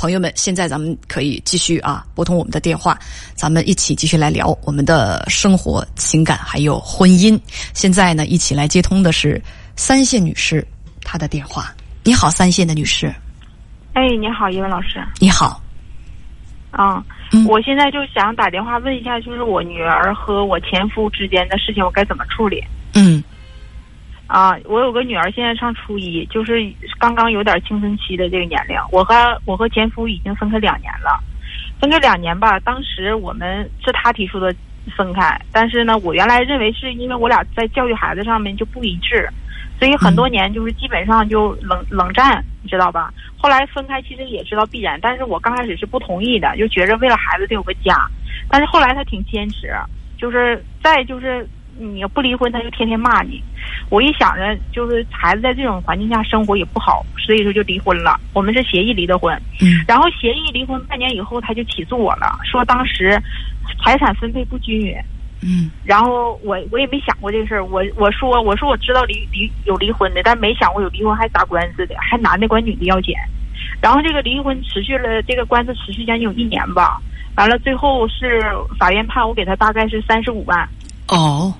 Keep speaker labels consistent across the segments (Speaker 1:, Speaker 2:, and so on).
Speaker 1: 朋友们，现在咱们可以继续啊，拨通我们的电话，咱们一起继续来聊我们的生活、情感还有婚姻。现在呢，一起来接通的是三线女士，她的电话。你好，三线的女士。
Speaker 2: 哎，你好，叶文老师。
Speaker 1: 你好。
Speaker 2: 啊，
Speaker 1: 嗯
Speaker 2: 我现在就想打电话问一下，就是我女儿和我前夫之间的事情，我该怎么处理？
Speaker 1: 嗯
Speaker 2: 啊，我有个女儿，现在上初一，就是刚刚有点青春期的这个年龄。我和我和前夫已经分开两年了，分开两年吧。当时我们是他提出的分开，但是呢，我原来认为是因为我俩在教育孩子上面就不一致，所以很多年就是基本上就冷冷战，你知道吧？后来分开其实也知道必然，但是我刚开始是不同意的，就觉着为了孩子得有个家。但是后来他挺坚持，就是再就是你不离婚，他就天天骂你。我一想着，就是孩子在这种环境下生活也不好，所以说就离婚了。我们是协议离的婚，
Speaker 1: 嗯
Speaker 2: 然后协议离婚半年以后，他就起诉我了，说当时财产分配不均匀。
Speaker 1: 嗯
Speaker 2: 然后我我也没想过这个事儿，我我说我说我知道离离有离婚的，但没想过有离婚还打官司的，还男的管女的要钱。然后这个离婚持续了，这个官司持续将近有一年吧。完了，最后是法院判我给他大概是三十五万，
Speaker 1: 哦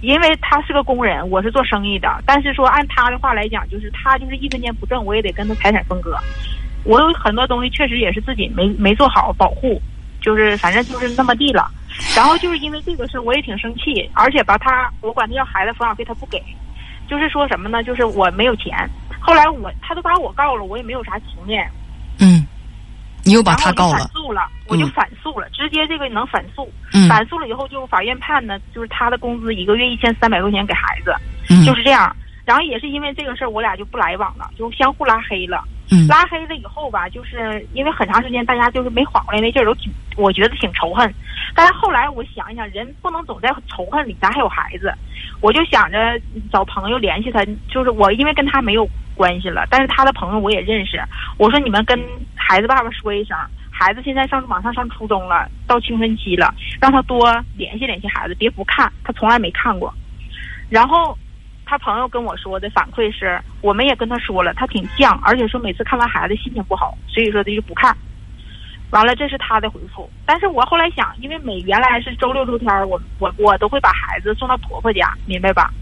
Speaker 2: 因为他是个工人，我是做生意的。但是说按他的话来讲，就是他就是一分钱不挣，我也得跟他财产分割。我有很多东西确实也是自己没没做好保护，就是反正就是那么地了。然后就是因为这个事，我也挺生气，而且吧，他我管他要孩子抚养费，他不给，就是说什么呢？就是我没有钱。后来我他都把我告了，我也没有啥情面，
Speaker 1: 嗯，你又把他告了。
Speaker 2: 反诉了，我就
Speaker 1: 嗯
Speaker 2: 反诉了，直接这个能反诉。
Speaker 1: 嗯
Speaker 2: 反诉了以后，就法院判呢，就是他的工资一个月一千三百块钱给孩子，
Speaker 1: 嗯
Speaker 2: 就是这样。然后也是因为这个事儿，我俩就不来往了，就相互拉黑了。
Speaker 1: 嗯
Speaker 2: 拉黑了以后吧，就是因为很长时间大家就是没缓过来那劲儿，都挺我觉得挺仇恨。但是后来我想一想，人不能总在仇恨里，咱还有孩子，我就想着找朋友联系他。就是我因为跟他没有关系了，但是他的朋友我也认识。我说你们跟孩子爸爸说一声，孩子现在上马上上初中了，到青春期了，让他多联系联系孩子，别不看，他从来没看过。然后他朋友跟我说的反馈是，我们也跟他说了，他挺犟，而且说每次看完孩子心情不好，所以说他就不看。完了，这是他的回复。但是我后来想，因为每原来是周六周天，我我我都会把孩子送到婆婆家，明白吧？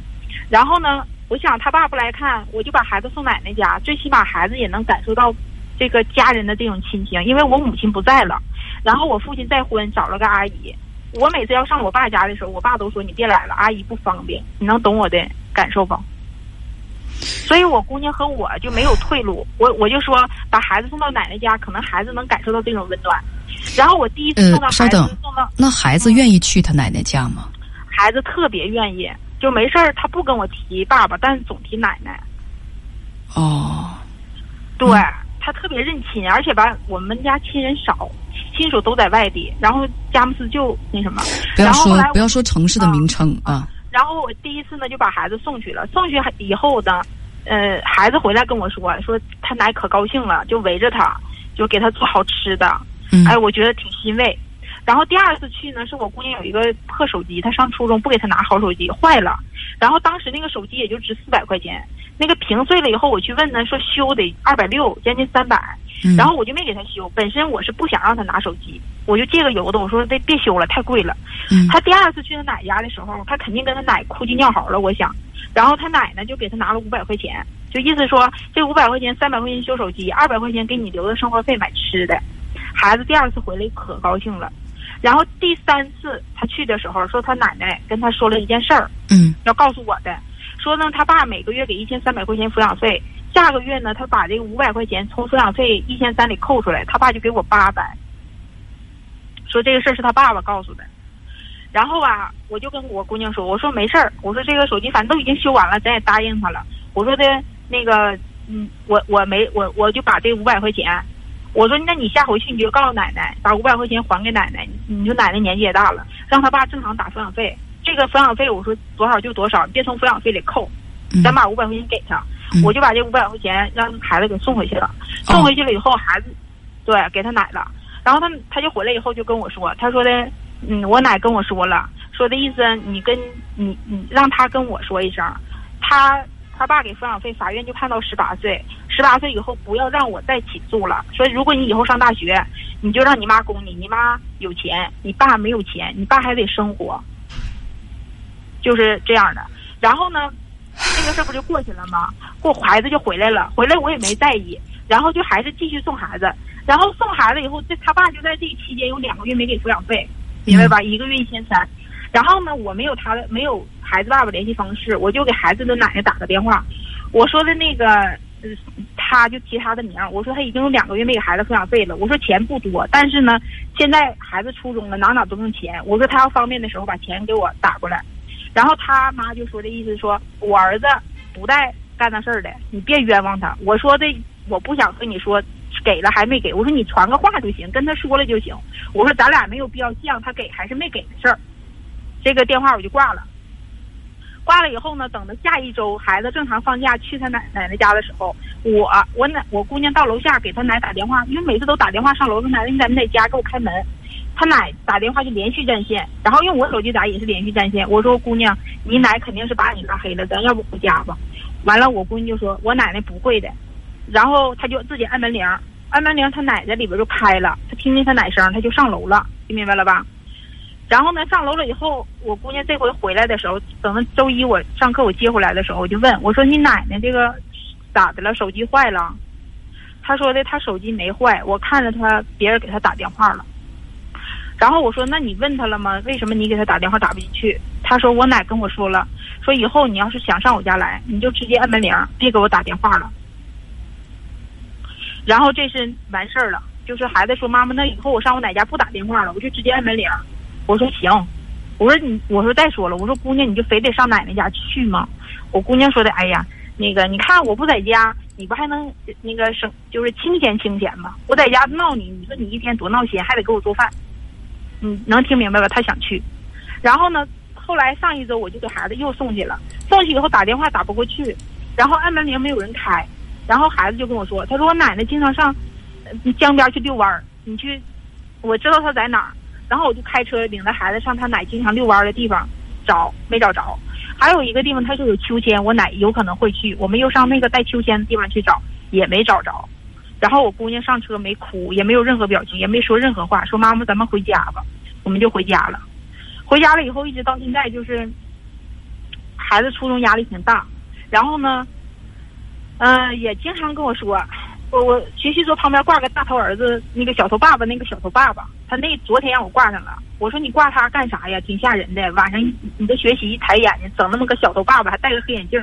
Speaker 2: 然后呢，我想他爸不来看，我就把孩子送奶奶家，最起码孩子也能感受到这个家人的这种亲情。因为我母亲不在了，然后我父亲再婚找了个阿姨，我每次要上我爸家的时候，我爸都说你别来了，阿姨不方便。你能懂我的感受不？所以我姑娘和我就没有退路，我我就说把孩子送到奶奶家，可能孩子能感受到这种温暖。然后我第一次送到孩子，
Speaker 1: 等
Speaker 2: 送到，
Speaker 1: 那孩子愿意去他奶奶家吗？
Speaker 2: 孩子特别愿意，就没事儿他不跟我提爸爸，但是总提奶奶。
Speaker 1: 哦，
Speaker 2: 对、他特别认亲，而且吧，我们家亲人少，亲属都在外地，然后佳木斯就那什么，
Speaker 1: 不要说
Speaker 2: 然后后
Speaker 1: 不要说城市的名称啊。
Speaker 2: 然后我第一次呢就把孩子送去了，送去以后呢，呃，孩子回来跟我说，说他奶可高兴了，就围着他，就给他做好吃的，
Speaker 1: 嗯
Speaker 2: 哎，我觉得挺欣慰。然后第二次去呢，是我姑娘有一个破手机，她上初中不给她拿好手机，坏了。然后当时那个手机也就值四百块钱，那个屏碎了以后，我去问他说修得二百六，将近三百。
Speaker 1: 嗯
Speaker 2: 然后我就没给他修。本身我是不想让他拿手机，我就借个油的，我说别别修了，太贵了。
Speaker 1: 嗯
Speaker 2: 他第二次去他奶家的时候，他肯定跟他奶哭鸡尿嚎了，我想。然后他奶呢就给他拿了五百块钱，就意思说这五百块钱、三百块钱修手机，二百块钱给你留的生活费买吃的。孩子第二次回来可高兴了。然后第三次他去的时候，说他奶奶跟他说了一件事儿，
Speaker 1: 嗯
Speaker 2: 要告诉我的，说呢他爸每个月给一千三百块钱抚养费，下个月呢他把这个五百块钱从抚养费一千三里扣出来，他爸就给我八百。说这个事儿是他爸爸告诉的。然后吧，我就跟我姑娘说，我说没事儿，我说这个手机反正都已经修完了，咱也答应他了。我说的那个，嗯，我我没我我就把这五百块钱，我说那你下回去你就告诉奶奶，把五百块钱还给奶奶。你说奶奶年纪也大了，让他爸正常打抚养费。这个抚养费我说多少就多少，别从抚养费里扣，
Speaker 1: 嗯
Speaker 2: 咱把五百块钱给他。
Speaker 1: 嗯
Speaker 2: 我就把这五百块钱让孩子给送回去了。
Speaker 1: 哦
Speaker 2: 送回去了以后，孩子对给他奶了。然后他他就回来以后就跟我说，他说的，嗯，我奶跟我说了，说的意思你跟你你让他跟我说一声，他他爸给抚养费，法院就判到十八岁，十八岁以后不要让我再起诉了。说如果你以后上大学，你就让你妈供你，你妈有钱，你爸没有钱，你爸还得生活，就是这样的。然后呢，这个事儿不就过去了吗？过孩子就回来了，回来我也没在意，然后就还是继续送孩子。然后送孩子以后，这他爸就在这期间有两个月没给抚养费，明白吧？一个月一千三。然后呢，我没有他的没有孩子爸爸联系方式，我就给孩子的奶奶打个电话，我说的那个，呃，他就提他的名，我说他已经有两个月没给孩子抚养费了，我说钱不多，但是呢，现在孩子初中了，哪哪都用钱，我说他要方便的时候把钱给我打过来，然后他妈就说的意思说，我儿子不带干那事儿的，你别冤枉他。我说的我不想和你说给了还没给，我说你传个话就行，跟他说了就行。我说咱俩没有必要犟他给还是没给的事儿。这个电话我就挂了，挂了以后呢，等到下一周孩子正常放假去他奶奶奶家的时候，我我奶我姑娘到楼下给他奶打电话，因为每次都打电话上楼，他奶奶你在没在家给我开门，他奶打电话就连续占线，然后用我手机打也是连续占线。我说姑娘，你奶肯定是把你拉黑了，咱要不回家吧？完了，我姑娘就说我奶奶不会的，然后他就自己按门铃，按门铃他奶在里边就开了，他听见他奶声，他就上楼了，听明白了吧？然后呢，上楼了以后，我姑娘这回回来的时候，等到周一我上课我接回来的时候，我就问我说：“你奶奶这个咋的了？手机坏了？”她说的她手机没坏，我看着她别人给她打电话了。然后我说：“那你问他了吗？为什么你给他打电话打不进去？”他说：“我奶跟我说了，说以后你要是想上我家来，你就直接按门铃，别给我打电话了。”然后这是完事儿了，就是孩子说：“妈妈，那以后我上我奶家不打电话了，我就直接按门铃。”我说行，我说你，我说再说了，我说姑娘，你就非得上奶奶家去吗？我姑娘说的，哎呀，那个你看我不在家，你不还能那个省就是清闲清闲吗？我在家闹你，你说你一天多闹心，还得给我做饭，你能听明白吧？他想去，然后呢，后来上一周我就给孩子又送去了，送去以后打电话打不过去，然后按门铃没有人开，然后孩子就跟我说，他说我奶奶经常上江边去遛弯儿，你去，我知道他在哪儿。然后我就开车领着孩子上他奶经常遛弯的地方找，没找着。还有一个地方他说有秋千，我奶有可能会去。我们又上那个带秋千的地方去找，也没找着。然后我姑娘上车没哭，也没有任何表情，也没说任何话，说妈妈咱们回家吧。我们就回家了。回家了以后一直到现在就是孩子初中压力挺大，然后呢，嗯，也经常跟我说。我我学习桌旁边挂个大头儿子，那个小头爸爸，那个小头爸爸，他那昨天让我挂上了。我说你挂他干啥呀？挺吓人的。晚上你的学习一抬眼睛，整那么个小头爸爸，还戴个黑眼镜。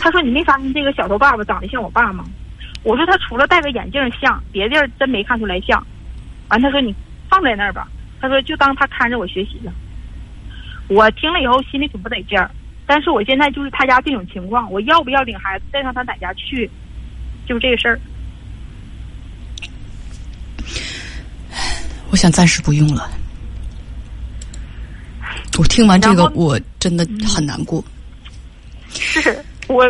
Speaker 2: 他说你没发现这个小头爸爸长得像我爸吗？我说他除了戴个眼镜像，别地儿真没看出来像。完他说你放在那儿吧。他说就当他看着我学习了。我听了以后心里挺不得劲儿，但是我现在就是他家这种情况，我要不要领孩子带上他奶家去？就这个事儿。
Speaker 1: 我想暂时不用了。我听完这个，我真的很难过。
Speaker 2: 是我，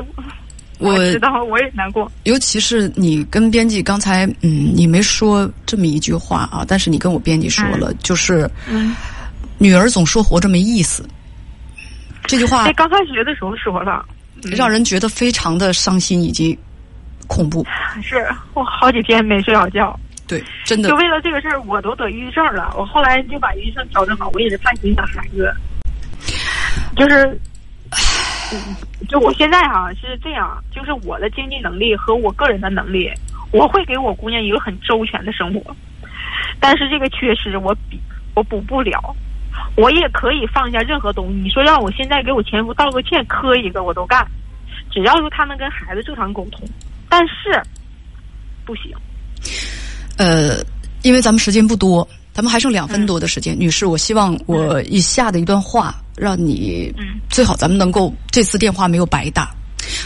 Speaker 2: 我知道，我也难过。
Speaker 1: 尤其是你跟编辑刚才，嗯，你没说这么一句话啊，但是你跟我编辑说了，就是“女儿总说活着没意思”。这句话在，
Speaker 2: 刚开学的时候说了，
Speaker 1: 让人觉得非常的伤心以及恐怖。
Speaker 2: 是我好几天没睡好觉。
Speaker 1: 对，真的。
Speaker 2: 就为了这个事儿，我都得抑郁症了。我后来就把抑郁症调整好，我也是怕影响孩子。就是，就我现在哈是这样，就是我的经济能力和我个人的能力，我会给我姑娘一个很周全的生活。但是这个缺失我比我补不了，我也可以放下任何东西。你说让我现在给我前夫道个歉，磕一个我都干，只要说他能跟孩子正常沟通。但是不行。
Speaker 1: 呃，因为咱们时间不多，咱们还剩两分多的时间。女士，我希望我以下的一段话，让你最好咱们能够这次电话没有白打。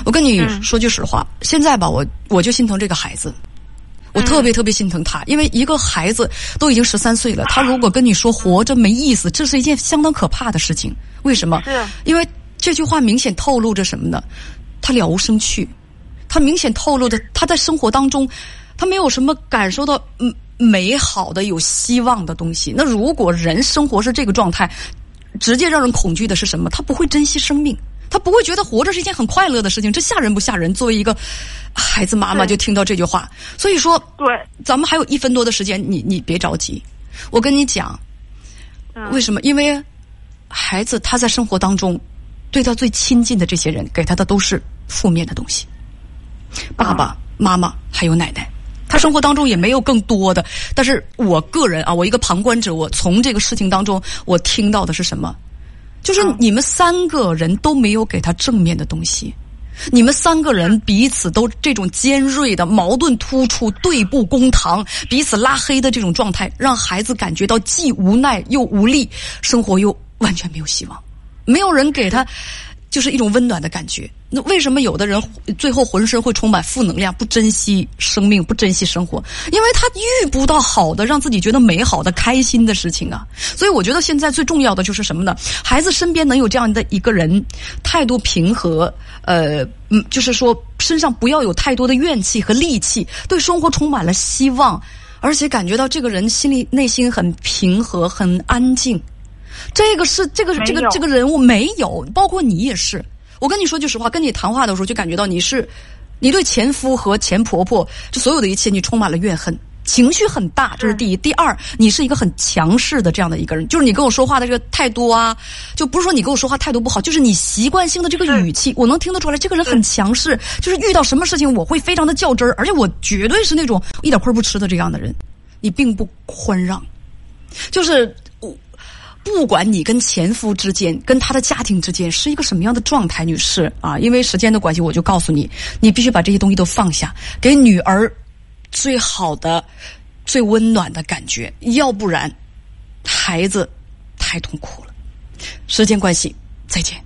Speaker 1: 我跟你说句实话，现在吧，我我就心疼这个孩子，我特别特别心疼他，因为一个孩子都已经十三岁了，他如果跟你说活着没意思，这是一件相当可怕的事情。为什么？因为这句话明显透露着什么呢？他了无生趣，他明显透露着他在生活当中。他没有什么感受到嗯美好的、有希望的东西。那如果人生活是这个状态，直接让人恐惧的是什么？他不会珍惜生命，他不会觉得活着是一件很快乐的事情，这吓人不吓人？作为一个孩子妈妈，就听到这句话，所以说，
Speaker 2: 对，
Speaker 1: 咱们还有一分多的时间，你你别着急，我跟你讲，为什么？因为孩子他在生活当中，对他最亲近的这些人给他的都是负面的东西，爸爸妈妈还有奶奶。他生活当中也没有更多的，但是我个人啊，我一个旁观者，我从这个事情当中，我听到的是什么？就是你们三个人都没有给他正面的东西，你们三个人彼此都这种尖锐的矛盾突出、对簿公堂、彼此拉黑的这种状态，让孩子感觉到既无奈又无力，生活又完全没有希望，没有人给他。就是一种温暖的感觉。那为什么有的人最后浑身会充满负能量，不珍惜生命，不珍惜生活？因为他遇不到好的，让自己觉得美好的、开心的事情啊。所以我觉得现在最重要的就是什么呢？孩子身边能有这样的一个人，态度平和，呃，嗯，就是说身上不要有太多的怨气和戾气，对生活充满了希望，而且感觉到这个人心里内心很平和、很安静。这个是这个这个这个人物没有，包括你也是。我跟你说句实话，跟你谈话的时候就感觉到你是，你对前夫和前婆婆，就所有的一切，你充满了怨恨，情绪很大，这是第一。第二，你是一个很强势的这样的一个人，就是你跟我说话的这个态度啊，就不是说你跟我说话态度不好，就是你习惯性的这个语气，我能听得出来，这个人很强势，就是遇到什么事情我会非常的较真儿，而且我绝对是那种一点亏不吃的这样的人，你并不宽让，就是我。不管你跟前夫之间、跟他的家庭之间是一个什么样的状态，女士啊，因为时间的关系，我就告诉你，你必须把这些东西都放下，给女儿最好的、最温暖的感觉，要不然孩子太痛苦了。时间关系，再见。